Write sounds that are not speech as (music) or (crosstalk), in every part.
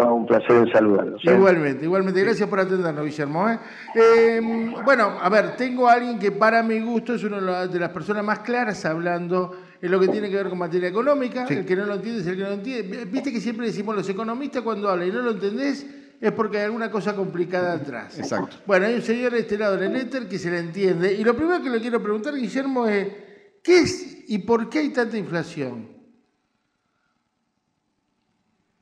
un placer en saludarlos. ¿eh? Igualmente, igualmente. Gracias por atendernos, Guillermo. ¿eh? Eh, bueno, a ver, tengo a alguien que para mi gusto es una de las personas más claras hablando en lo que tiene que ver con materia económica. El que no lo entiende es el que no lo entiende. Viste que siempre decimos los economistas cuando hablan y no lo entendés es porque hay alguna cosa complicada atrás. Exacto. Bueno, hay un señor de este lado del éter que se le entiende. Y lo primero que le quiero preguntar, Guillermo, es ¿qué es y por qué hay tanta inflación?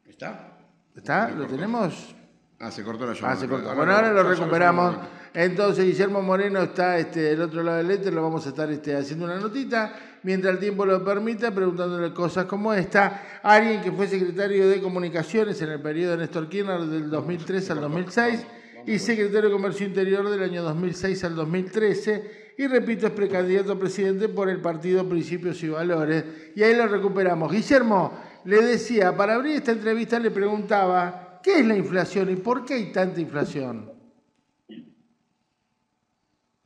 ¿Está? ¿Está? ¿Lo tenemos? Ah, se cortó la llamada. Ah, se cortó. Bueno, ahora lo recuperamos. Entonces, Guillermo Moreno está este, del otro lado del éter, lo vamos a estar este, haciendo una notita, mientras el tiempo lo permita, preguntándole cosas como esta. Alguien que fue secretario de Comunicaciones en el periodo de Néstor Kirchner del 2003 al 2006 y secretario de Comercio Interior del año 2006 al 2013 y repito, es precandidato a presidente por el partido Principios y Valores. Y ahí lo recuperamos. Guillermo, le decía, para abrir esta entrevista le preguntaba, ¿qué es la inflación y por qué hay tanta inflación?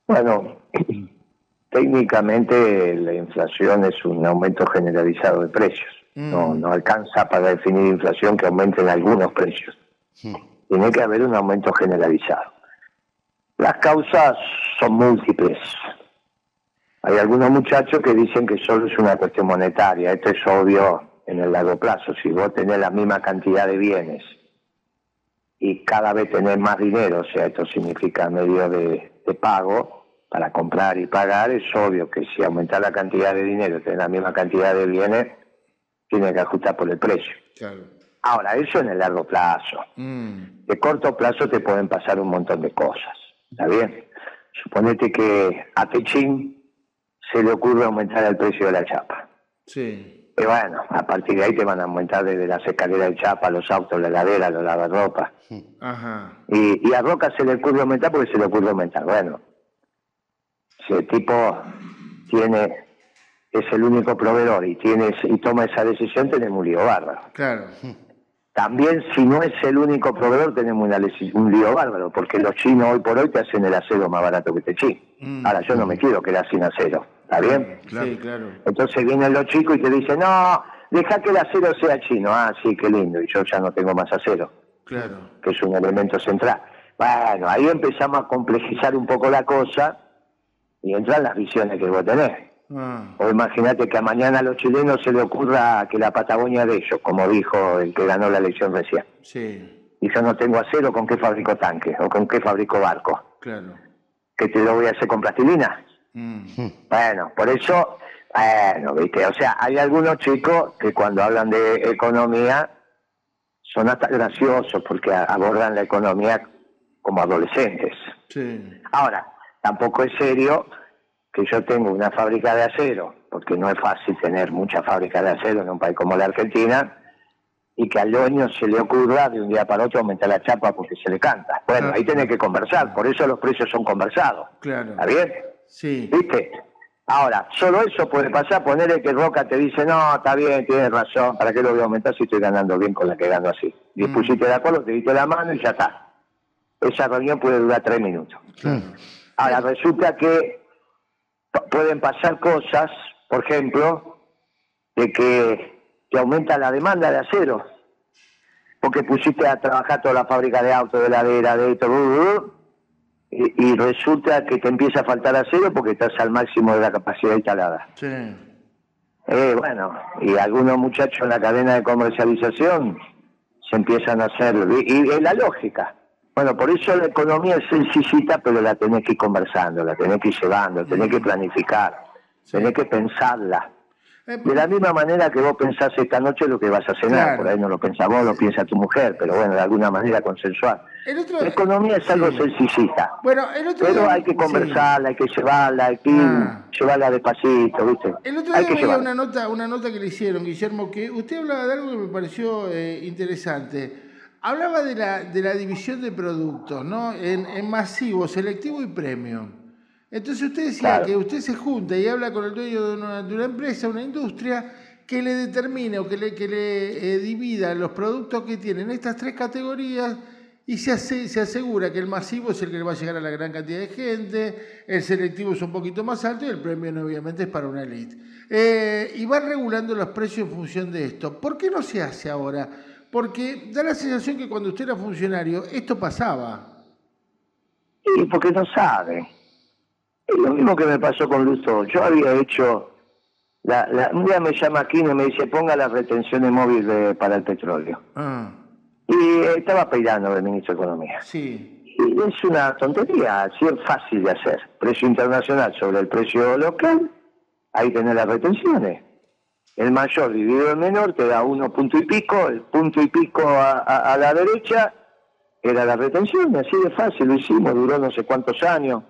Bueno, (clears throat) técnicamente la inflación es un aumento generalizado de precios. No, no alcanza para definir inflación que aumenten algunos precios. Tiene que haber un aumento generalizado. Las causas son múltiples. Hay algunos muchachos que dicen que solo es una cuestión monetaria. Esto es obvio en el largo plazo. Si vos tenés la misma cantidad de bienes y cada vez tenés más dinero, o sea, esto significa medio de, de pago para comprar y pagar, es obvio que si aumentar la cantidad de dinero, tenés la misma cantidad de bienes, tiene que ajustar por el precio. Claro. Ahora, eso en el largo plazo. Mm, De corto plazo te pueden pasar un montón de cosas. ¿Está bien? Suponete que a Techín se le ocurre aumentar el precio de la chapa. sí. Y bueno, a partir de ahí te van a aumentar desde las escaleras de chapa, los autos, la heladera, los lavarropas. Ajá. Y, y a Roca se le ocurre aumentar porque se le ocurre aumentar. Bueno, si el tipo tiene es el único proveedor y tiene y toma esa decisión, tenemos un lío bárbaro. Claro. También si no es el único proveedor tenemos una un lío bárbaro, porque los chinos hoy por hoy te hacen el acero más barato que este chino. Mm. Ahora yo no me quiero quedar sin acero, ¿está bien? Sí, claro. Entonces vienen los chicos y te dicen, no, deja que el acero sea chino. Ah, sí, qué lindo, y yo ya no tengo más acero, Claro. que es un elemento central. Bueno, ahí empezamos a complejizar un poco la cosa y entran las visiones que vos tenés. Ah, O imagínate que a mañana a los chilenos se le ocurra que la Patagonia de ellos, como dijo el que ganó la elección recién. sí, Y yo no tengo acero, ¿con qué fabrico tanques? ¿O con qué fabrico barcos? claro. ¿Que te lo voy a hacer con plastilina? Mm, Bueno, por eso, bueno, viste, o sea, hay algunos chicos que cuando hablan de economía son hasta graciosos porque abordan la economía como adolescentes. sí. Ahora, tampoco es serio que yo tengo una fábrica de acero, porque no es fácil tener muchas fábricas de acero en un país como la Argentina, y que al dueño se le ocurra de un día para otro aumentar la chapa porque se le canta. Bueno, ahí tenés que conversar, por eso los precios son conversados. Claro. ¿Está bien? Sí. ¿Viste? Ahora, solo eso puede pasar, ponerle que Roca te dice, no, está bien, tienes razón, ¿para qué lo voy a aumentar si estoy ganando bien con la que gano así? Y Mm. pusiste de acuerdo, te diste la mano y ya está. Esa reunión puede durar tres minutos. Ahora, resulta que pueden pasar cosas, por ejemplo, de que te aumenta la demanda de acero, porque pusiste a trabajar toda la fábrica de autos, de heladera, de esto, blu, blu, blu, y, y resulta que te empieza a faltar acero porque estás al máximo de la capacidad instalada. Sí. Eh, bueno, y algunos muchachos en la cadena de comercialización se empiezan a hacer, y, y es la lógica. Bueno, por eso la economía es sencillita, pero la tenés que ir conversando, la tenés que ir llevando, tenés que planificar, tenés que pensarla. Eh, De la misma manera que vos pensás esta noche lo que vas a cenar, Claro. por ahí no lo pensás vos, lo piensa tu mujer, pero bueno, de alguna manera consensual. otro, La economía es algo sí. sencillita, Bueno, el otro pero día- hay que sí. conversarla, hay que llevarla, hay que Ah. llevarla despacito, ¿viste? El otro hay día que veía una nota, una nota que le hicieron, Guillermo, que usted hablaba de algo que me pareció eh, interesante. Hablaba de la, de la división de productos, ¿no? En, en masivo, selectivo y premium. Entonces usted decía Claro. que usted se junta y habla con el dueño de una, de una empresa, una industria, que le determine o que le, que le eh, divida los productos que tienen estas tres categorías y se, hace- se asegura que el masivo es el que le va a llegar a la gran cantidad de gente, el selectivo es un poquito más alto y el premium obviamente es para una elite. Eh, y van regulando los precios en función de esto. ¿Por qué no se hace ahora? Porque da la sensación que cuando usted era funcionario, esto pasaba. Y porque no sabe. Es lo mismo que me pasó con Lustó. Yo había hecho. La, la, un día me llama aquí y me dice: ponga las retenciones móviles para el petróleo. Ah, Y estaba peirando el ministro de Economía. sí. Y es una tontería, sí es fácil de hacer. Precio internacional sobre el precio local, ahí tenés las retenciones. El mayor dividido el menor te da uno punto y pico, el punto y pico a, a- a la derecha era la retención, así de fácil, lo hicimos, duró no sé cuántos años.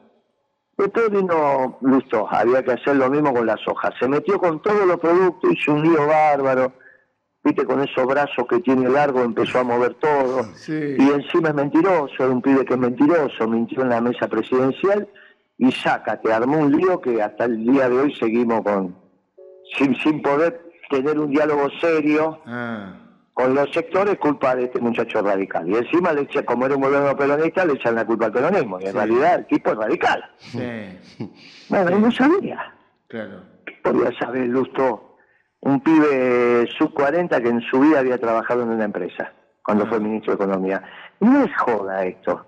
Después vino Lusto, había que hacer lo mismo con las hojas. Se metió con todos los productos, hizo un lío bárbaro, viste, con esos brazos que tiene largo, empezó a mover todo. Sí. Y encima es mentiroso, era un pibe que es mentiroso, mintió en la mesa presidencial y saca, te armó un lío que hasta el día de hoy seguimos con sin, sin poder tener un diálogo serio Ah, con los sectores culpa de este muchacho radical. Y encima le echa, como era un gobierno peronista, le echan la culpa al peronismo. Y en Sí. realidad el tipo es radical. sí, (laughs) Bueno, y no sabía. claro. ¿Qué podía saber Lusto? Un pibe sub 40 que en su vida había trabajado en una empresa, cuando fue ministro de Economía. No es joda esto.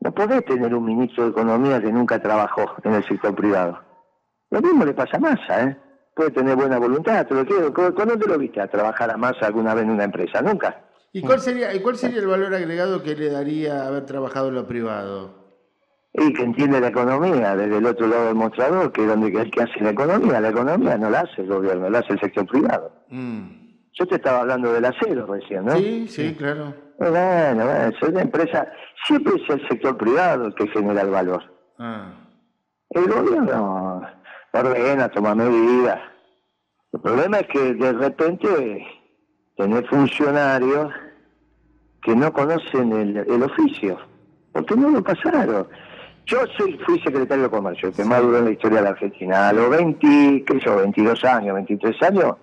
No podés tener un ministro de Economía que nunca trabajó en el sector privado. Lo mismo le pasa a Massa, ¿eh? Puede tener buena voluntad, te lo quiero. ¿Cu- ¿Cuándo te lo viste a trabajar a Massa alguna vez en una empresa? Nunca. ¿Y cuál sería, y cuál sería el valor agregado que le daría haber trabajado en lo privado? Y que entiende la economía desde el otro lado del mostrador, que es donde el que hace la economía. La economía no la hace el gobierno, la hace el sector privado. Mm. Yo te estaba hablando del acero recién, ¿no? Sí, sí, claro. Bueno, bueno, es una empresa, siempre es el sector privado el que genera el valor. Ah, El gobierno ordena, toma medidas. El problema es que de repente tener funcionarios que no conocen el, el oficio, porque no lo pasaron. Yo soy, fui secretario de Comercio, el que más duró en la historia de la Argentina. A los 20, qué sé yo, 22 años, 23 años,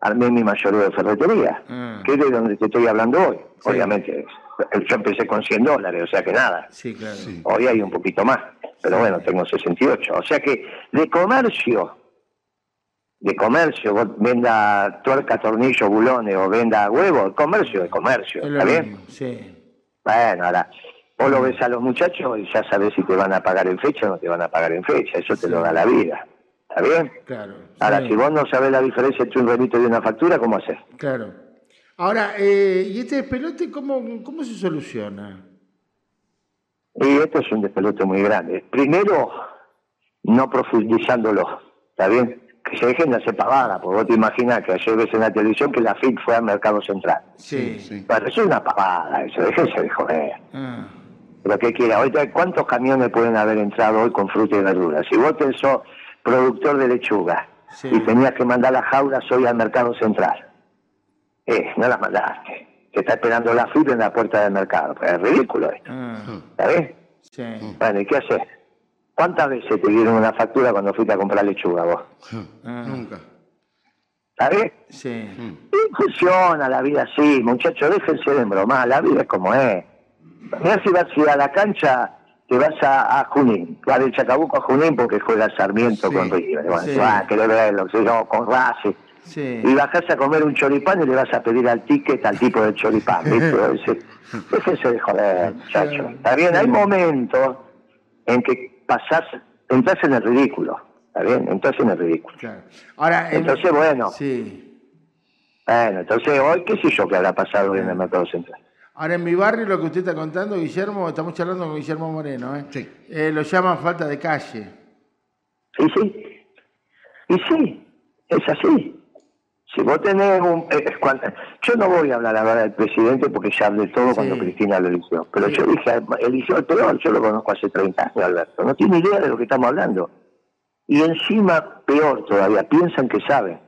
armé mi mayoreo de ferretería, Ah. que es de donde te estoy hablando hoy. Sí. Obviamente, yo empecé con 100 dólares, o sea que nada. sí, claro. Sí. Hoy hay un poquito más, pero bueno, tengo 68. O sea que de comercio, de comercio, vos venda tuerca, tornillo, bulones o venda huevo, comercio de comercio, ¿está bien? sí. Bueno, ahora, vos lo ves a los muchachos y ya sabés si te van a pagar en fecha o no te van a pagar en fecha, eso te lo da la vida, ¿está bien? Claro. Ahora, sí, si vos no sabés la diferencia entre un remito y una factura, ¿cómo haces? Claro. Ahora, eh, ¿y este despelote cómo, cómo se soluciona? Y esto es un despelote muy grande. Primero, no profundizándolo, ¿está bien? Que se dejen de hacer pavada, porque vos te imaginas que ayer ves en la televisión que la FIC fue al mercado central. Sí. Sí. Bueno, eso es una pavada, eso, (laughs) déjense de joder. Ah, Lo que quiera. Ahorita, ¿cuántos camiones pueden haber entrado hoy con fruta y verduras? Si vos sos productor de lechuga Sí. y tenías que mandar las jaulas hoy al mercado central, eh, no las mandaste. Te está esperando la FIC en la puerta del mercado. Pues es ridículo esto, ah, ¿está bien? sí. Bueno, ¿y qué haces? ¿Cuántas veces te dieron una factura cuando fuiste a comprar lechuga vos? Ah, Nunca. ¿Sabés? sí. Y funciona la vida así, muchachos, déjense de bromar, la vida es como es. Mirá si vas a ir a la cancha, te vas a, a Junín, vas del Chacabuco a Junín porque juega Sarmiento Sí, con River, bueno, sí. te vas a querer verlo, yo, con Racing. Sí. Y bajás a comer un choripán y le vas a pedir al ticket al tipo del choripán, ¿viste? (laughs) Ese- Déjense de joder, muchachos. Está bien, hay momentos en que pasás, entras en el ridículo, ¿está bien? Entras en el ridículo. Claro. Ahora, en- Entonces, bueno. Sí. Bueno, entonces hoy, qué sé yo qué habrá pasado en el mercado central. Ahora, en mi barrio, lo que usted está contando, Guillermo, estamos charlando con Guillermo Moreno, ¿eh? Sí. Eh, lo llaman falta de calle. Y sí, y sí, es así. Si vos tenés un... eh, es cuando- yo no voy a hablar ahora del presidente porque ya hablé todo Sí. cuando Cristina lo eligió. Pero Sí. yo dije, eligió el peor, yo lo conozco hace 30 años, Alberto. No tiene idea de lo que estamos hablando. Y encima, peor todavía, piensan que saben.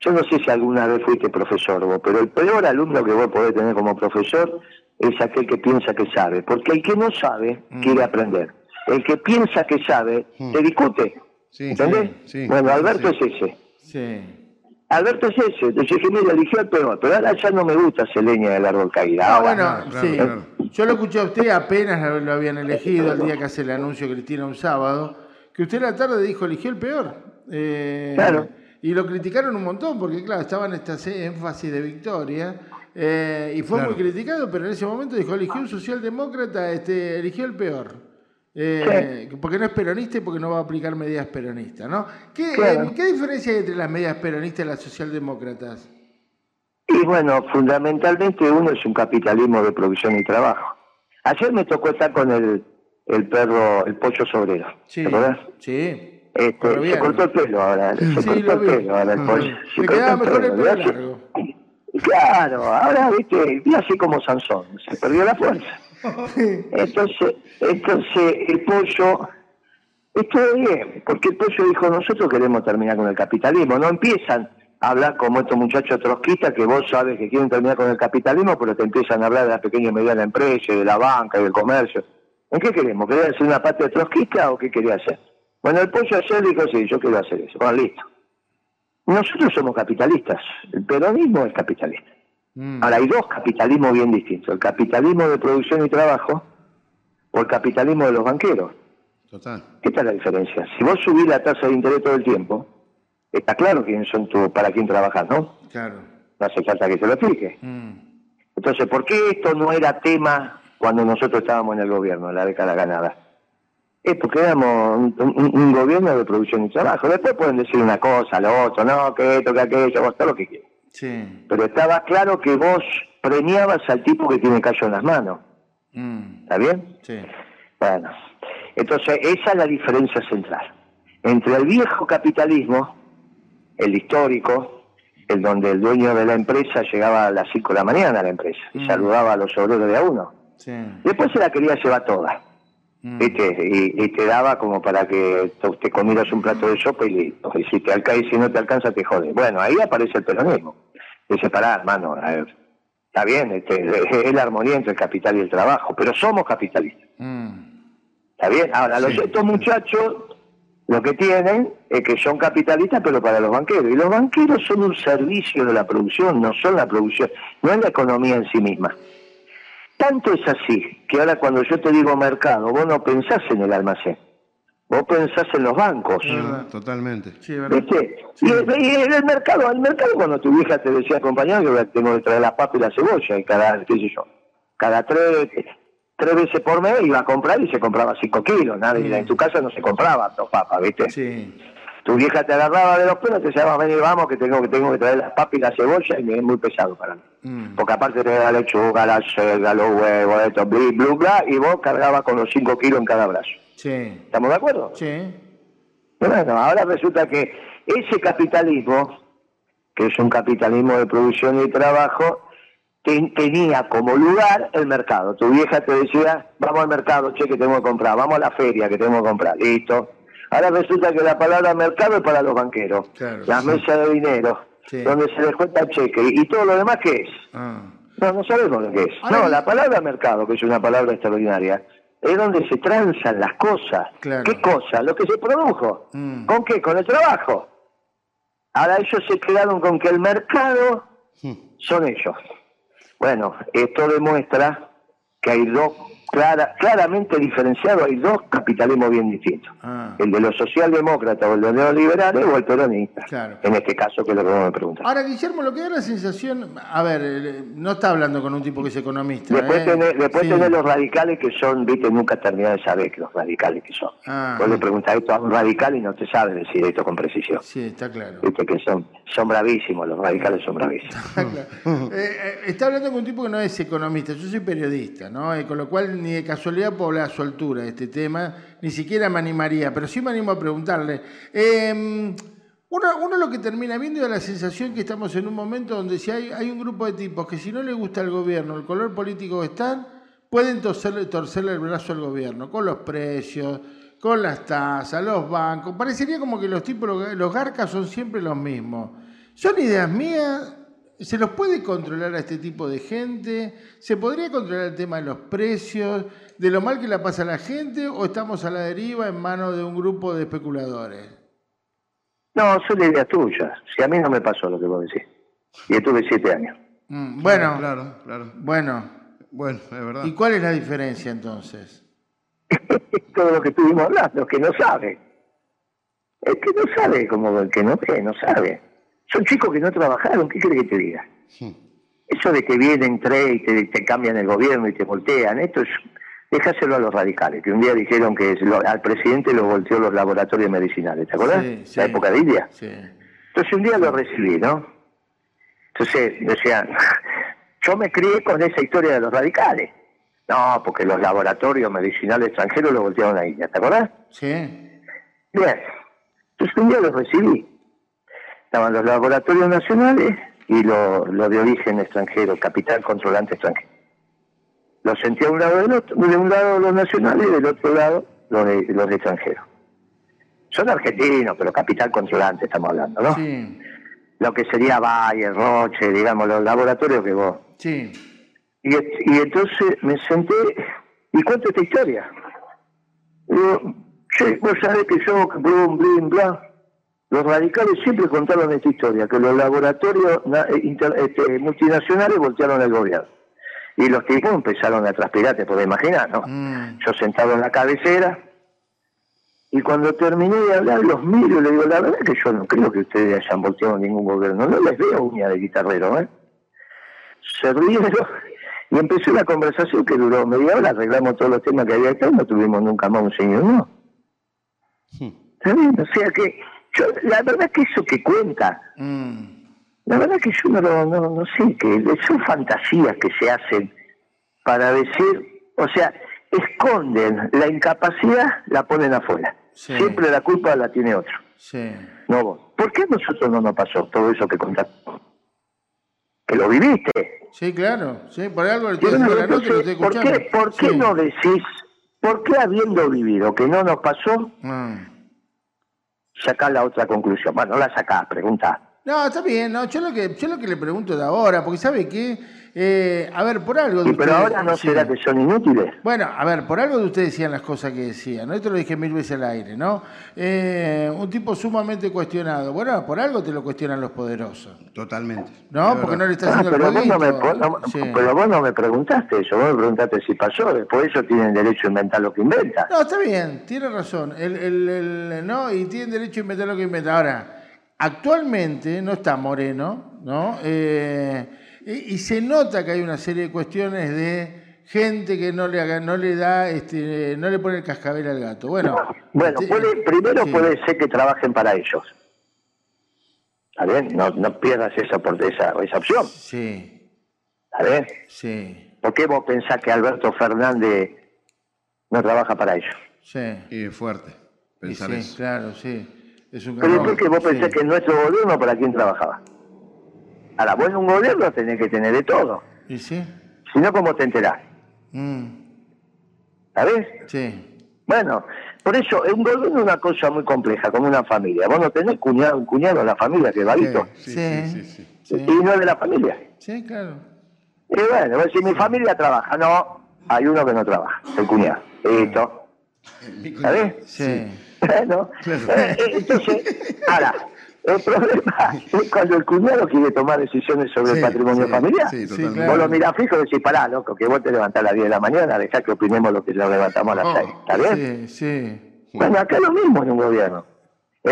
Yo no sé si alguna vez fuiste profesor vos, pero el peor alumno que vos podés tener como profesor es aquel que piensa que sabe. Porque el que no sabe Mm. quiere aprender. El que piensa que sabe, Mm. te discute. Sí, ¿Entendés? sí, sí. bueno, Alberto Sí. es ese. Sí. Alberto es ese. Entonces dije, mira, eligió el peor. Pero ahora ya no me gusta ese leña del árbol caída. Ah, Ahora, bueno, claro, sí. claro. Yo lo escuché a usted apenas lo, habían elegido el día que hace el anuncio Cristina un sábado, que usted en la tarde dijo eligió el peor. Eh, Claro. Y lo criticaron un montón, porque claro, estaban estas énfasis de victoria, eh, y fue muy criticado, pero en ese momento dijo, eligió un socialdemócrata, este, eligió el peor. Eh, porque no es peronista y porque no va a aplicar medidas peronistas, ¿no? ¿Qué, eh, ¿Qué diferencia hay entre las medidas peronistas y las socialdemócratas? Y bueno, fundamentalmente uno es un capitalismo de producción y trabajo. Ayer me tocó estar con el, el perro, el pollo sobrero. Sí, ¿Te Sí. Este, se cortó el pelo ahora, se cortó el pelo ahora el pollo. Se quedaba mejor el pelo largo. Claro, ahora viste, vi así como Sansón, se perdió la fuerza. (laughs) Entonces, entonces el pollo estuvo bien, porque el pollo dijo, nosotros queremos terminar con el capitalismo, no empiezan a hablar como estos muchachos trotskistas que vos sabes que quieren terminar con el capitalismo, pero te empiezan a hablar de la pequeña y mediana empresa, de la banca y del comercio. ¿En qué queremos? ¿Quería hacer una parte trotskista o qué quería hacer? Bueno, el pollo ayer dijo, sí, yo quiero hacer eso. Bueno, listo. Nosotros somos capitalistas, el peronismo es capitalista. Mm. Ahora, hay dos capitalismos bien distintos, el capitalismo de producción y trabajo o el capitalismo de los banqueros. Total. ¿Qué tal la diferencia? Si vos subís la tasa de interés todo el tiempo, está claro quién son tú, para quién trabajas, ¿no? Claro. No hace falta que se lo explique. Mm. Entonces, ¿por qué esto no era tema cuando nosotros estábamos en el gobierno, en la década ganada? Es porque éramos un, gobierno de producción y trabajo. Después pueden decir una cosa, lo otro, no, que esto, que aquello, vos todo lo que quieras. Sí. Pero estaba claro que vos premiabas al tipo que tiene callo en las manos. Mm. ¿Está bien? Sí. Bueno, entonces esa es la diferencia central. Entre el viejo capitalismo, el histórico, el donde el dueño de la empresa llegaba a las 5 de la mañana a la empresa y mm. saludaba a los obreros de a uno. Sí. Después se la quería llevar toda. Mm. Y, te daba como para que te comieras un plato de sopa y listo. Y si te alcanza, y si no te alcanza, te jode. Bueno, ahí aparece el peronismo. Dice, pará, hermano, está bien, este, es la armonía entre el capital y el trabajo, pero somos capitalistas. Mm. ¿Está bien? Ahora, los, estos muchachos lo que tienen es que son capitalistas, pero para los banqueros. Y los banqueros son un servicio de la producción, no son la producción, no es la economía en sí misma. Tanto es así que ahora cuando yo te digo mercado, vos no pensás en el almacén, vos pensás en los bancos. totalmente. Y, el, mercado, el mercado cuando tu vieja te decía, compañero, que tengo que traer la papa y la cebolla, y cada, qué sé yo, cada tres, tres veces por mes iba a comprar y se compraba cinco kilos, nada, en tu casa no se compraba dos papas, ¿viste? Sí tu vieja te agarraba de los pelos, te decía, vamos, vamos, que tengo que tengo que traer las papas y la cebolla, y me es muy pesado para mí. Mm. Porque aparte de la lechuga, la selga, los huevos, esto, bla, bla, bla, y vos cargabas con los 5 kilos en cada brazo. Sí. ¿Estamos de acuerdo? Sí. Bueno, ahora resulta que ese capitalismo, que es un capitalismo de producción y trabajo, tenía como lugar el mercado. Tu vieja te decía, vamos al mercado, che, que tengo que comprar, vamos a la feria que tengo que comprar, listo Ahora resulta que la palabra mercado es para los banqueros, la mesa de dinero, donde se les cuenta el cheque. ¿Y todo lo demás qué es? Ah. No, no sabemos lo que es. no, la palabra mercado, que es una palabra extraordinaria, es donde se transan las cosas. ¿Qué cosa? Lo que se produjo. Mm. ¿Con qué? Con el trabajo. Ahora ellos se quedaron con que el mercado hmm. son ellos. Bueno, esto demuestra que hay dos claramente diferenciado, hay dos capitalismos bien distintos. Ah. El de los socialdemócratas o el de los neoliberales o el peronista. En este caso, que es lo que vos me preguntas. Ahora, Guillermo, lo que da la sensación, a ver, eh, no está hablando con un tipo que es economista. Después, ¿eh? tenés, los radicales que son, viste, nunca terminás de saber que los radicales que son. Ah. Vos le preguntás esto a un radical y no te sabe decir esto con precisión. Sí, está claro. Viste que son, son bravísimos, los radicales son bravísimos. (laughs) Eh, está hablando con un tipo que no es economista, yo soy periodista, ¿no? con lo cual ni de casualidad por a su altura este tema, ni siquiera me animaría, pero sí me animo a preguntarle. Em, uno, lo que termina viendo es la sensación que estamos en un momento donde si hay, hay un grupo de tipos que si no le gusta el gobierno, el color político que están, pueden torcerle, torcerle el brazo al gobierno, con los precios, con las tasas, los bancos. Parecería como que los tipos, los garcas son siempre los mismos. ¿Son ideas mías? ¿Se los puede controlar a este tipo de gente? ¿Se podría controlar el tema de los precios, de lo mal que la pasa a la gente o estamos a la deriva en manos de un grupo de especuladores? No, son ideas tuyas. Si a mí no me pasó lo que vos decís. Y estuve siete años. Mm, bueno, claro, claro. Bueno. Bueno, es verdad. ¿Y cuál es la diferencia entonces? (laughs) Todo lo que estuvimos hablando, que no sabe. Es que no sabe, como el que no ve, no sabe. Son chicos que no trabajaron, ¿qué quiere que te diga? Eso de que vienen tres y te, te cambian el gobierno y te voltean, esto es déjaselo a los radicales, que un día dijeron que lo- al presidente lo volteó los laboratorios medicinales, ¿te acuerdas? Sí, sí. La época de India. Sí. Entonces un día lo recibí, ¿no? Entonces, o sea, (laughs) yo me crié con esa historia de los radicales. No, porque los laboratorios medicinales extranjeros lo voltearon a India, ¿te acuerdas? Sí. Bien. Entonces un día lo recibí. Estaban los laboratorios nacionales y los lo de origen extranjero, capital controlante extranjero. Los sentí a un lado del otro, de un lado los nacionales y del otro lado los de, los de extranjeros. Son argentinos, pero capital controlante estamos hablando, ¿no? Sí. Lo que sería Bayer, Roche, digamos, los laboratorios que vos. Sí. Y, y entonces me senté y cuento esta historia. Digo, che, vos sabés que yo, blum, blum, bla. Los radicales siempre contaron esta historia, que los laboratorios eh, inter- este, multinacionales voltearon el gobierno. Y los tipos empezaron a transpirar, te podés imaginar, ¿no? Mm. Yo sentado en la cabecera, y cuando terminé de hablar, los miro y le digo, la verdad que yo no creo que ustedes hayan volteado ningún gobierno, no les veo uña de guitarrero, ¿eh? Se rieron (laughs) y empezó una conversación que duró media hora, arreglamos todos los temas que había acá y no tuvimos nunca más un señor, ¿no? ¿Está bien? O sea que, yo, la verdad que eso que cuenta, Mm. la verdad que yo no, lo- no, no sé, que son fantasías que se hacen para decir, o sea, esconden la incapacidad, la ponen afuera. Sí. Siempre la culpa la tiene otro, Sí. no vos. ¿Por qué a nosotros no nos pasó todo eso que contaste? Que lo viviste. Sí, claro. Sí, por algo la ¿por qué, por qué Sí. no decís, por qué habiendo vivido que no nos pasó, Mm. Sacás la otra conclusión? Bueno, no la sacás, preguntá. No, está bien, no, yo lo que, yo lo que le pregunto de ahora, porque sabe que, eh, a ver, por algo de Y pero ustedes- ahora no sí. será que son inútiles. Bueno, a ver, por algo de ustedes decían las cosas que decían, ¿no? Esto lo dije mil veces al aire, ¿no? Eh, un tipo sumamente cuestionado. Bueno, por algo te lo cuestionan los poderosos, Totalmente. ¿no? Porque no verdad. le está Ah, haciendo pero, el vos no me, no- Sí. pero vos no me preguntaste eso, vos me preguntaste si pasó, después ellos tienen derecho a inventar lo que inventan. No, está bien, tiene razón. El, el- el- no, y tienen derecho a inventar lo que inventa. Ahora, actualmente no está Moreno, ¿no? Eh, y, y se nota que hay una serie de cuestiones de gente que no le haga, no le da, este, no le pone el cascabel al gato. Bueno, Bueno, este, puede, primero sí. puede ser que trabajen para ellos. ¿Está bien? No, no pierdas esa, por- esa, esa opción. Sí, ¿Está bien? sí, ¿Por qué vos pensás que Alberto Fernández no trabaja para ellos? sí. Y es fuerte Y pensar sí, eso. claro, sí. Es un Pero garrón, ¿por qué vos sí. pensás que nuestro gobierno para quién trabajaba? Ahora, vos en un gobierno tenés que tener de todo. ¿Y sí? Si no, ¿cómo te enterás? Mm, ¿Sabés? sí, Bueno, por eso, un gobierno es una cosa muy compleja, como una familia. Vos no tenés cuñado, un cuñado en la familia que va visto. Sí, Sí. sí, sí, sí. sí, Y no es de la familia. sí, claro. Y bueno, decís, mi familia trabaja. No, hay uno que no trabaja, el cuñado. Listo. Cuñado. ¿Sabés? Sí. Bueno, eh, eh, entonces, ahora, el problema es cuando el cuñado quiere tomar decisiones sobre Sí, el patrimonio sí, familiar. Sí, Sí, totalmente. claro. Vos lo mirás fijo y decís, pará, loco, que vos te levantás a las 10 de la mañana, dejá que opinemos lo que lo levantamos a las Oh, 6. ¿Está bien? Sí, sí. Bueno, acá es lo mismo en un gobierno.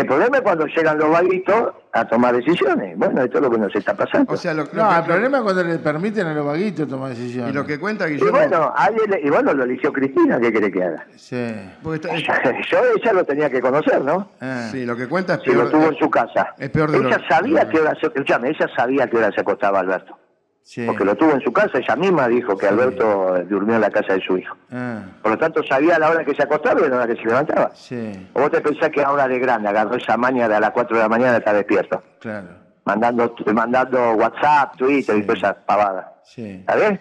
El problema es cuando llegan los vaguitos a tomar decisiones. Bueno, esto es lo que nos está pasando. O sea, lo, lo No, que, el problema es cuando le permiten a los vaguitos tomar decisiones. y lo que cuenta y Guillermo. bueno, alguien le- y bueno, lo eligió Cristina, ¿qué quiere que haga? Sí. está- (laughs) Yo ella lo tenía que conocer, ¿no? Ah, sí, lo que cuenta es Si lo peor. tuvo en su casa. es peor de lo- ella sabía que hora se, escuchame, ella sabía que hora se acostaba Alberto. Sí. Porque lo tuvo en su casa, ella misma dijo que Alberto durmió en la casa de su hijo. Ah, Por lo tanto, sabía la hora que se acostaba y la hora que se levantaba. sí, ¿O vos te pensás que ahora de grande agarró esa maña de a las 4 de la mañana está despierto? claro. Mandando, mandando WhatsApp, Twitter y todas esas pavadas. Sí. ¿Está bien?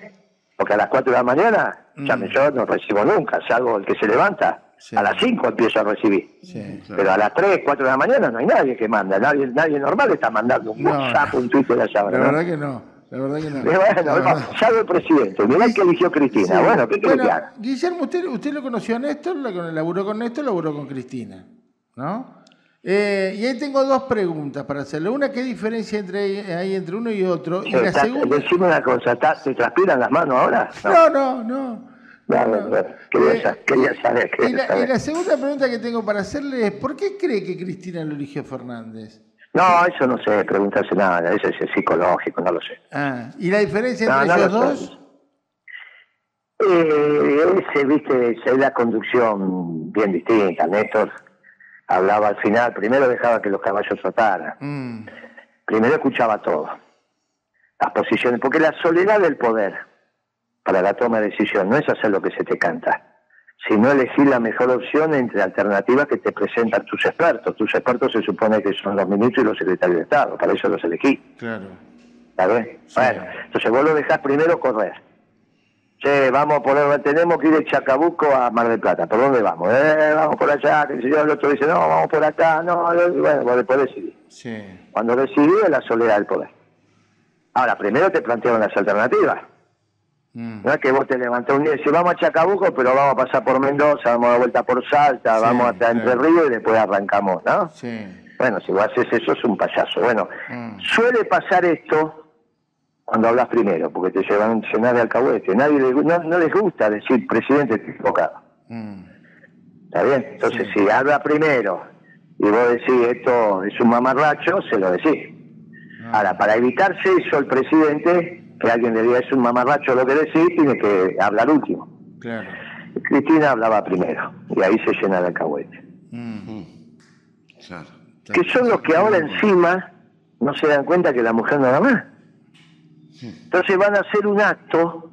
Porque a las 4 de la mañana, escuchame, yo no recibo nunca, salvo el que se levanta. Sí. A las 5 empiezo a recibir. Sí. Claro. Pero a las 3, 4 de la mañana no hay nadie que manda. Nadie, nadie normal está mandando un No, WhatsApp, un Twitter a La. ¿no? verdad que no. La verdad que no. (laughs) Bueno, salvo el presidente. Mirá que eligió Cristina. Sí. Bueno, ¿qué Bueno, que haga? Guillermo, usted, usted lo conoció a Néstor, lo- laburó con Néstor, laburó con Cristina, ¿no? Eh, y ahí tengo dos preguntas para hacerle. Una, ¿qué diferencia entre, hay entre uno y otro? Y la Está- segunda... Decime una cosa, ¿está- ¿te transpiran las manos ahora? No. No, no, claro. Quería, sa- quería saber, Y la segunda pregunta que tengo para hacerle es, ¿por qué cree que Cristina lo eligió Fernández? No, eso no sé, preguntarse nada, eso es psicológico, no lo sé. Ah, ¿Y la diferencia entre no ellos dos? Eh, ese, viste, es la conducción bien distinta. Néstor hablaba al final, primero dejaba que los caballos trotaran, Mm, primero escuchaba todo, las posiciones, porque la soledad del poder para la toma de decisión no es hacer lo que se te canta, sino elegir la mejor opción entre alternativas que te presentan tus expertos. Tus expertos se supone que son los ministros y los secretarios de Estado, para eso los elegí. claro. ¿Está bien? Bueno, entonces vos lo dejás primero correr. Che, vamos por tenemos que ir de Chacabuco a Mar del Plata. ¿Por dónde vamos? Eh, vamos por allá, que el señor el otro dice, no, vamos por acá, no, bueno, vos después decidís. Sí. Cuando decidí es la soledad del poder. Ahora, primero te plantearon las alternativas. Mm, No es que vos te levantás un día y decís, vamos a Chacabuco, pero vamos a pasar por Mendoza, vamos a dar vuelta por Salta, Sí, vamos hasta Entre. Ríos y después arrancamos, ¿no? Sí. Bueno, si vos haces eso es un payaso. Bueno, Mm. suele pasar esto cuando hablas primero, porque te llevan llenar de alcahuete. Nadie le, no, no les gusta decir presidente te equivocado. Mm, ¿Está bien? Entonces, si habla primero y vos decís esto es un mamarracho, se lo decís. Ahora, para evitarse eso, el presidente, que alguien le diga es un mamarracho lo que decís, tiene que hablar último. claro. Cristina hablaba primero y ahí se llena de alcahuete. Mm, Claro. que son los que ahora encima no se dan cuenta que la mujer no da más. Entonces van a hacer un acto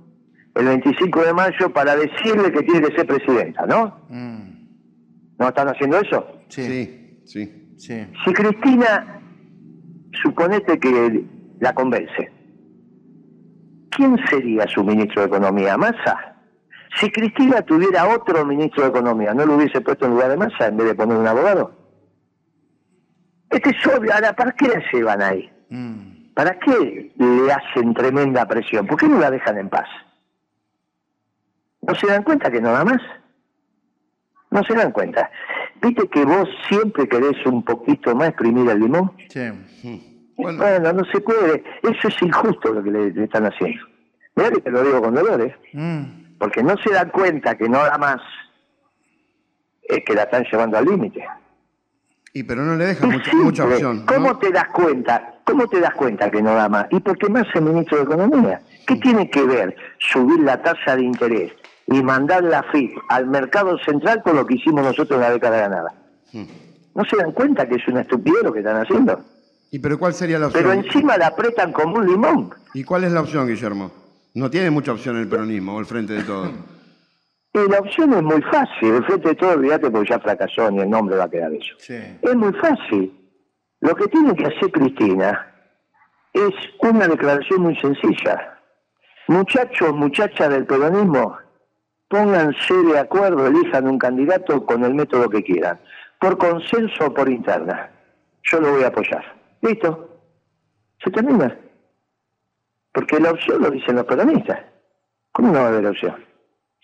el 25 de mayo para decirle que tiene que ser presidenta, ¿no? mm, ¿No están haciendo eso? sí. Sí, sí. Sí. Si Cristina, suponete que la convence, ¿quién sería su ministro de Economía? ¿Massa? Si Cristina tuviera otro ministro de Economía, ¿no lo hubiese puesto en lugar de Massa en vez de poner un abogado? Este es obvio. Ahora, ¿para qué la llevan ahí? Mm, ¿Para qué le hacen tremenda presión? ¿Por qué no la dejan en paz? ¿No se dan cuenta que no da más? No se dan cuenta. ¿Viste que vos siempre querés un poquito más exprimir el limón? sí. Bueno, Bueno, no se puede. Eso es injusto lo que le, le están haciendo. Mira que te lo digo con dolores. Mm, Porque no se dan cuenta que no da más. Es que la están llevando al límite. y pero no le deja Es mucha, mucha opción. ¿Cómo ¿no? te das cuenta? ¿Cómo te das cuenta que no da más? ¿Y por qué más el ministro de Economía? ¿Qué tiene que ver subir la tasa de interés y mandar la FIP al mercado central con lo que hicimos nosotros en la década ganada? Hmm. ¿No se dan cuenta que es una estupidez lo que están haciendo? ¿Y pero cuál sería la opción? Pero encima la apretan como un limón. ¿Y cuál es la opción, Guillermo? No tiene mucha opción el peronismo o el frente de todo. Y la opción es muy fácil. El frente de todo, olvídate porque ya fracasó, ni el nombre va a quedar eso. sí. Es muy fácil. Lo que tiene que hacer Cristina es una declaración muy sencilla. Muchachos, muchachas del peronismo, pónganse de acuerdo, elijan un candidato con el método que quieran, por consenso o por interna. Yo lo voy a apoyar. Listo. Se termina. Porque la opción lo dicen los peronistas. ¿Cómo no va a haber opción?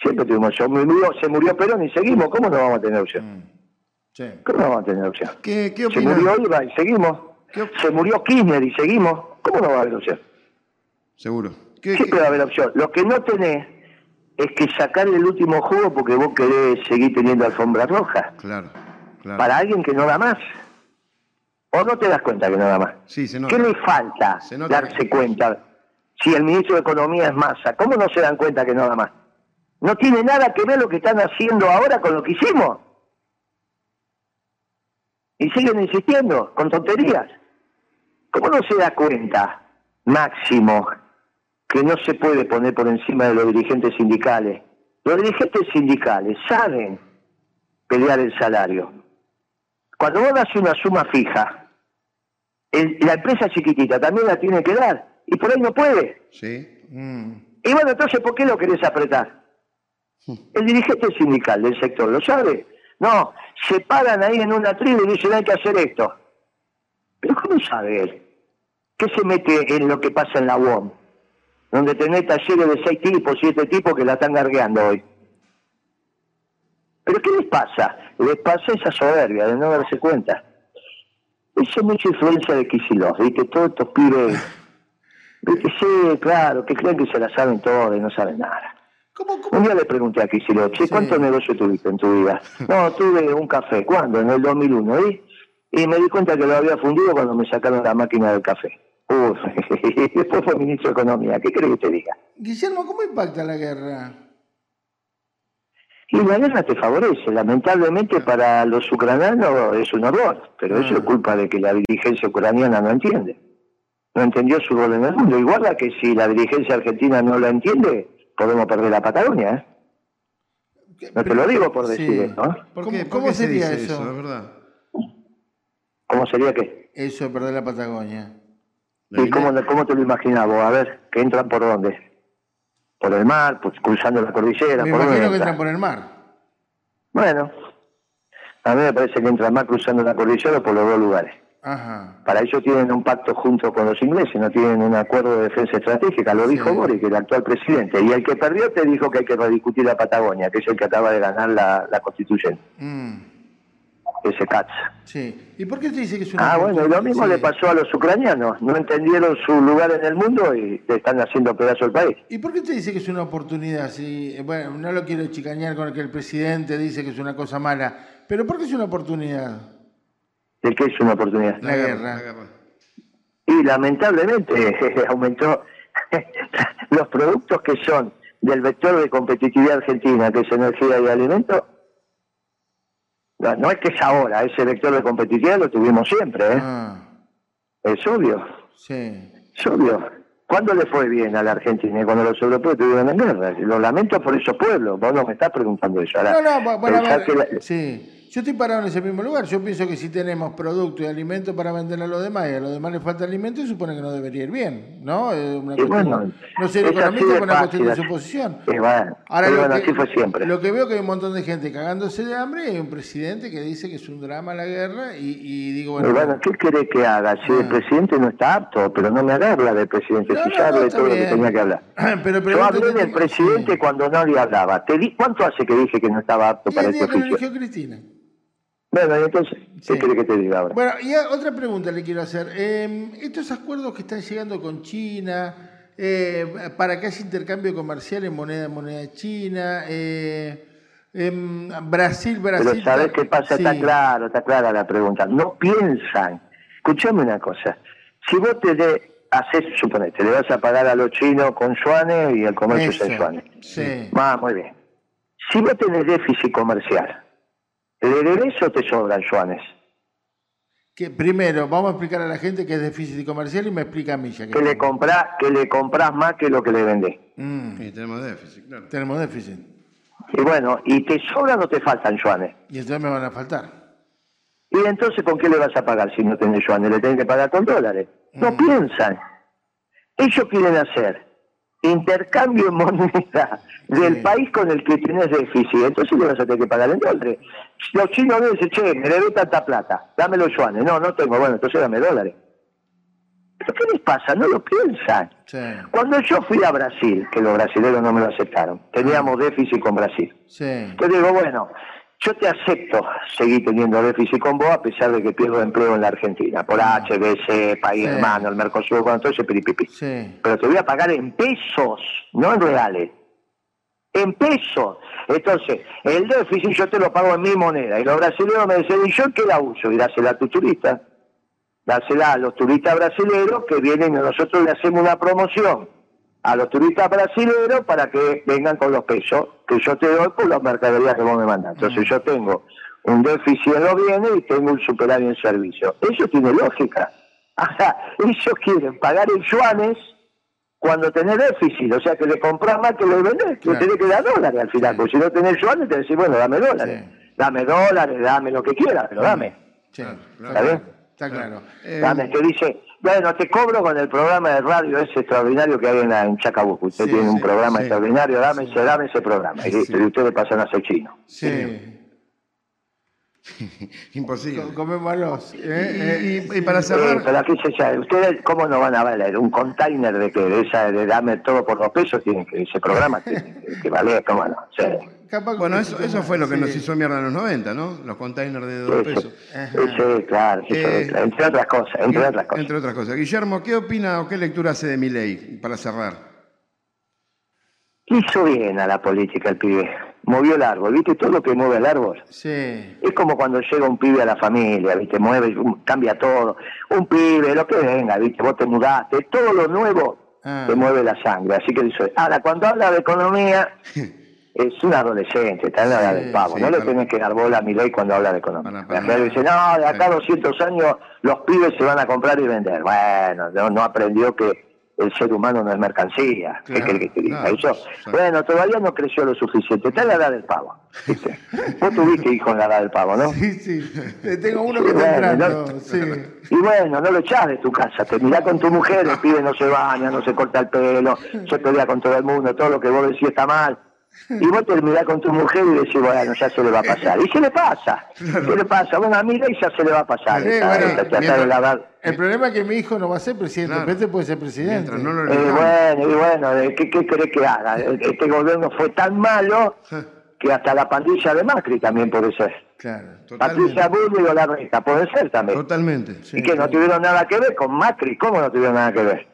Siempre tuvimos opción. Murió- se murió Perón y seguimos. ¿Cómo no vamos a tener opción? Mm, sí. ¿Cómo no vamos a tener opción? ¿Qué, qué Se murió Olga y seguimos. ¿Qué op- Se murió Kirchner y seguimos. ¿Cómo no va a haber opción? Seguro. ¿Qué- Siempre qué- va a haber opción. Lo que no tenés es que sacar el último juego porque vos querés seguir teniendo alfombra roja. Claro, claro. Para alguien que no da más. ¿O no te das cuenta que no da más? Sí, se nota. ¿Qué le falta Se nota darse que- cuenta si el ministro de Economía es masa? ¿Cómo no se dan cuenta que no da más? No tiene nada que ver lo que están haciendo ahora con lo que hicimos. Y siguen insistiendo con tonterías. ¿Cómo no se da cuenta, Máximo, que no se puede poner por encima de los dirigentes sindicales? Los dirigentes sindicales saben pelear el salario. Cuando vos das una suma fija, el- la empresa chiquitita también la tiene que dar, y por ahí no puede. Sí. Mm, Y bueno, entonces, ¿por qué lo querés apretar? El dirigente sindical del sector, ¿lo sabe? No, se paran ahí en una tribu y dicen hay que hacer esto. Pero ¿cómo sabe él? ¿Qué se mete en lo que pasa en la UOM? Donde tenés talleres de seis tipos, siete tipos que la están gargueando hoy. ¿Pero qué les pasa? Les pasa esa soberbia de no darse cuenta. Es mucha influencia de Kicillof, ¿viste? Todos estos pibes, ¿viste? Sí, claro, que creen que se la saben todo y no saben nada. Un día le pregunté a Kicillof, che, ¿cuántos negocios tuviste en tu vida? (laughs) No, tuve un café. ¿Cuándo? En el 2001. ¿Y? y me di cuenta que lo había fundido cuando me sacaron la máquina del café. Uf, (laughs) después fue ministro de Economía. ¿Qué crees que te diga? Guillermo, ¿cómo impacta la guerra? Y la guerra te favorece. Lamentablemente para los ucranianos es un horror, pero eso es culpa de que la dirigencia ucraniana no entiende. No entendió su rol en el mundo. Igual que si la dirigencia argentina no lo entiende, podemos perder la Patagonia. ¿eh? No te lo digo por decir eso. ¿no? ¿Por qué, ¿Cómo, sería eso? eso verdad? ¿Cómo sería qué? Eso de perder la Patagonia. ¿Y cómo, cómo te lo imaginabas? A ver, ¿que entran por dónde? ¿Por el mar? Pues, ¿Cruzando la cordillera? Me ¿por dónde imagino que entran? por el mar. Bueno, a mí me parece que entran más cruzando la cordillera por los dos lugares. Ajá. Para eso tienen un pacto junto con los ingleses, no tienen un acuerdo de defensa estratégica, lo dijo Boric, el actual presidente. Y el que perdió te dijo que hay que rediscutir la Patagonia, que es el que acaba de ganar la, la constituyente, Mm, ese Katz. sí. ¿Y por qué te dice que es una Ah, bueno, y lo mismo Sí. le pasó a los ucranianos, no entendieron su lugar en el mundo y le están haciendo pedazo el país. ¿Y por qué te dice que es una oportunidad? Si, bueno, no lo quiero chicañar con el que el presidente dice que es una cosa mala, pero ¿por qué es una oportunidad? ¿De qué es una oportunidad? La guerra. La guerra. Y lamentablemente (laughs) aumentó (laughs) los productos que son del vector de competitividad argentina, que es energía y alimento. No, no es que es ahora, ese vector de competitividad lo tuvimos siempre, ¿eh? Ah, es obvio, sí. es obvio. ¿Cuándo le fue bien a la Argentina? Cuando los europeos estuvieron en guerra. Lo lamento por esos pueblos, vos no me estás preguntando eso. Ahora, No, no, bu- bueno, la- sí. Yo estoy parado en ese mismo lugar. Yo pienso que si tenemos producto y alimento para vender a los demás y a los demás les falta alimento, supone que no debería ir bien, ¿no? Una Y cuestión- bueno, no ser economista es una cuestión de suposición. Bueno, Ahora, lo bueno, que, así fue siempre. lo que veo que hay un montón de gente cagándose de hambre y hay un presidente que dice que es un drama la guerra y, y digo, bueno, Y bueno, ¿qué quiere que haga? Si el Ah. presidente no está apto, pero no me habla del presidente, No, si no, ya no, hablé está todo lo que tenía que hablar. (clears throat) pero Yo pregunto hablé del presidente sí. cuando no le hablaba. Te di, ¿Cuánto hace que dije que no estaba apto Y para el este oficio? eligió Cristina. Bueno, y entonces, ¿qué quiere que te diga ahora? Bueno, y otra pregunta le quiero hacer. Eh, estos acuerdos que están llegando con China, eh, para que haya intercambio comercial en moneda en moneda china, eh, em, Brasil, Brasil. Pero ¿sabes qué pasa? Sí. Está claro, está clara la pregunta. No piensan. Escuchame una cosa. Si vos te de, haces, suponete, le vas a pagar a los chinos con yuanes y el comercio es en yuanes. Sí. Ah, muy bien. Si vos tenés déficit comercial, ¿le debes o te sobran yuanes? Que, primero, vamos a explicar a la gente que es déficit comercial y me explica a mí ya que, Que le comprás, que le comprás más que lo que le vendés. Mm, Sí, tenemos déficit, claro. tenemos déficit. Y bueno, ¿y te sobran o te faltan yuanes? Y entonces me van a faltar. Y entonces, ¿con qué le vas a pagar si no tenés yuanes? Le tenés que pagar con dólares. No piensan. Ellos quieren hacer intercambio en moneda del Sí. país con el que tenés déficit. Entonces le vas a tener que pagar en dólares. Los chinos me dicen, che, me debe tanta plata, dame los yuanes. No, no tengo. Bueno, entonces dame dólares. ¿Pero qué les pasa? No lo piensan. Sí. Cuando yo fui a Brasil, que los brasileños no me lo aceptaron, teníamos déficit con Brasil. Sí. Yo digo, bueno, yo te acepto seguir teniendo déficit con vos a pesar de que pierdo empleo en la Argentina, por HBC, país Sí. hermano, el Mercosur, con todo ese piripipi. Sí. Pero te voy a pagar en pesos, no en reales. En pesos. Entonces, el déficit yo te lo pago en mi moneda. Y los brasileños me dicen, ¿y yo qué la uso? Y dásela a tu turista. Dásela a los turistas brasileños que vienen y nosotros le hacemos una promoción a los turistas brasileños para que vengan con los pesos que yo te doy por las mercaderías que vos me mandas. Entonces yo tengo un déficit en los bienes y tengo un superávit en servicio. Eso tiene lógica. (laughs) Ajá, ellos quieren pagar en yuanes cuando tenés déficit, o sea que le compras más que le vendés, Claro. le tenés que dar dólares al final, porque si no tenés yuanes te decís, bueno, dame dólares, Sí. dame dólares, dame lo que quieras, pero dame. Sí. Claro, Está ¿Está bien? claro. Está claro. Eh, Dame, que dice, bueno, te cobro con el programa de radio ese extraordinario que hay en, la- en Chacabuco. Usted Sí, tiene un sí, programa sí. extraordinario, dame ese, dame ese programa. Y listo, y ustedes pasan a ser chino. Sí. (laughs) Imposible. Co- Comémoslos. Y, ¿eh? Eh, y- y para Eh, cerrar, pero aquí se sabe, ustedes cómo no van a valer un container de que de esa de dame todo por dos pesos, tiene que ese programa tiene que, que valer, cómo no. Sí. Capaz bueno, eso, eso fue lo que Sí. nos hizo mierda en los 90, ¿no? Los containers de dos Eso, pesos. eso, claro, eso, Eh, entre otras cosas, entre otras cosas. Entre otras cosas. Guillermo, ¿qué opina o qué lectura hace de mi ley para cerrar? hizo bien a la política el pibe. Movió el árbol, ¿viste? Todo lo que mueve el árbol. Sí. Es como cuando llega un pibe a la familia, ¿viste? Mueve, cambia todo. Un pibe, lo que venga, ¿viste? Vos te mudaste, todo lo nuevo Ah. te mueve la sangre. Así que dice, ahora, cuando habla de economía, (laughs) es un adolescente, está en la edad del pavo. sí, no le tenés que dar bola a mi ley cuando habla de economía. Para- para La gente dice, no, de acá a Sí. 200 años los pibes se van a comprar y vender. Bueno, no, no aprendió que el ser humano no es mercancía. ¿Qué Claro, que te diga? claro, sí. bueno, todavía no creció lo suficiente. Está en la edad del pavo. ¿viste? Vos tuviste hijo en la edad del pavo, ¿no? Sí, sí. Eh, Tengo uno que está entrando. no- Sí. (laughs) Y bueno, no lo echás de tu casa, te mirás con tu mujer, el pibe no se baña, no se corta el pelo, se pelea con todo el mundo, todo lo que vos decís está mal. Y vos te mirás con tu mujer y decís, bueno, ya se le va a pasar. Y se le pasa, se le pasa. Bueno, a mí y ya se le va a pasar. Sí, esta- bueno, esta- mientras- lavar. El problema es que mi hijo no va a ser presidente, Claro. este puede ser presidente. No lo Eh, bueno, y bueno, eh, ¿qué, ¿qué querés que haga? Este gobierno fue tan malo que hasta la pandilla de Macri también puede ser. Claro. Patricia Bullrich o la puede ser también. Totalmente. Sí, ¿Y que no tuvieron nada que ver con Macri? ¿Cómo no tuvieron nada que ver?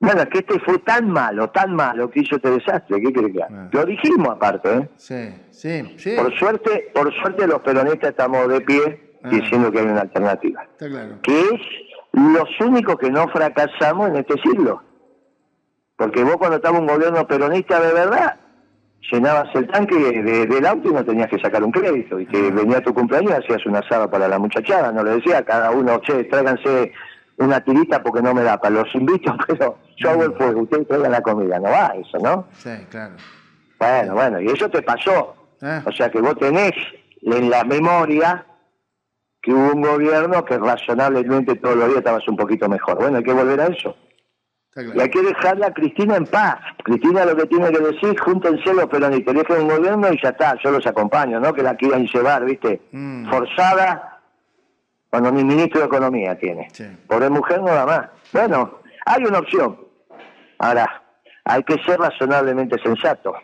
Bueno, es que este fue tan malo, tan malo que hizo este desastre. ¿Qué quiere que? Ah. Lo dijimos aparte, ¿eh? Sí, sí, sí. Por suerte, por suerte los peronistas estamos de pie Ah. diciendo que hay una alternativa. Está claro. Que es los únicos que no fracasamos en este siglo. Porque vos cuando estaba un gobierno peronista de verdad, llenabas el tanque de- del auto y no tenías que sacar un crédito. Y que venía tu cumpleaños y hacías una asada para la muchachada. No le decía a cada uno, che, tráiganse una tirita porque no me da para los invito, (laughs) pero yo hago el fuego, ustedes traigan la comida. No va eso, ¿no? Sí, claro. Bueno, bueno, y eso te pasó. Ah. O sea que vos tenés en la memoria que hubo un gobierno que razonablemente todos los días estabas un poquito mejor. Bueno, hay que volver a eso. Y hay que dejarla a Cristina en paz. Cristina lo que tiene que decir, júntense los peronistas, dejen un gobierno y ya está, yo los acompaño, ¿no? Que la quieran llevar, ¿viste? Mm. Forzada cuando ni ministro de Economía tiene. Sí. Pobre mujer nada más. Bueno, hay una opción. Ahora, hay que ser razonablemente sensato.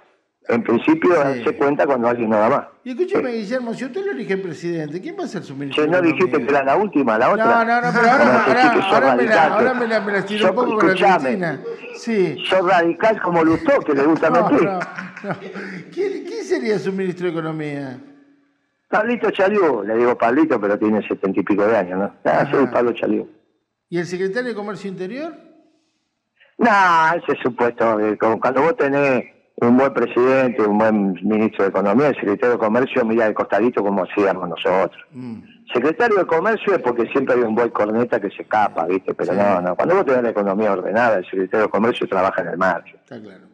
En principio, Sí. darse cuenta cuando alguien nada más. Y escúcheme, Guillermo, si usted lo elige presidente, ¿quién va a ser su ministro? Che, ¿no dijiste que era la última, la otra? No, no, no, pero ahora, ahora, ahora, me la, ahora me la, me la Sos- un poco con la Cristina. Sí. Sos radical como Lustó, que le gusta No, mentir. no, no. ¿Quién, quién sería su ministro de Economía? Pablito Chaliú, le digo Pablito, pero tiene setenta y pico de años, ¿no? Ah, soy Pablo Chaliú. ¿Y el secretario de Comercio Interior? No, ese supuesto, como cuando vos tenés un buen presidente, un buen ministro de Economía, el secretario de Comercio mira de costadito como hacíamos nosotros. Mm. Secretario de Comercio es porque siempre hay un buen corneta que se escapa, ¿viste? Pero Sí. no, no. Cuando vos tenés la economía ordenada, el secretario de Comercio trabaja en el margen. Está claro.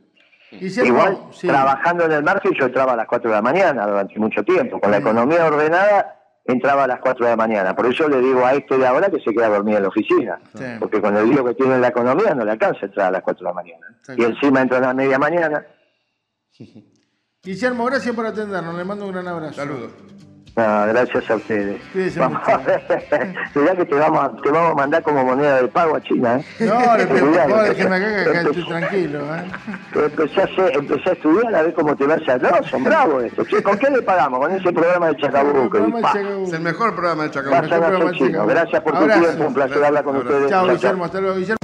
Igual, sí. trabajando en el margen, yo entraba a las 4 de la mañana durante mucho tiempo. Con la economía ordenada, entraba a las 4 de la mañana. Por eso le digo a este de ahora que se queda dormido en la oficina. Sí. Porque con el lío que tiene en la economía no le alcanza entrar a las 4 de la mañana. Y encima entra a la media mañana. (laughs) Guillermo, gracias por atendernos. Le mando un gran abrazo. Saludos. No, gracias a ustedes. Vamos mucho. a ver. (laughs) Mirá que te vamos, a, te vamos a mandar como moneda de pago a China. ¿eh? No, le favor, déjeme acá que estoy tranquilo. ¿eh? Empecé a, hacer- empecé a estudiar a ver cómo te vas a... No, son bravos estos. ¿Con qué le pagamos? Con ese programa de Chacabuco. Es el mejor programa de Chacabuco. Gracias por tu tiempo. Un placer hablar con Abrazo. ustedes. Chao. Guillermo. Hasta luego, Guillermo.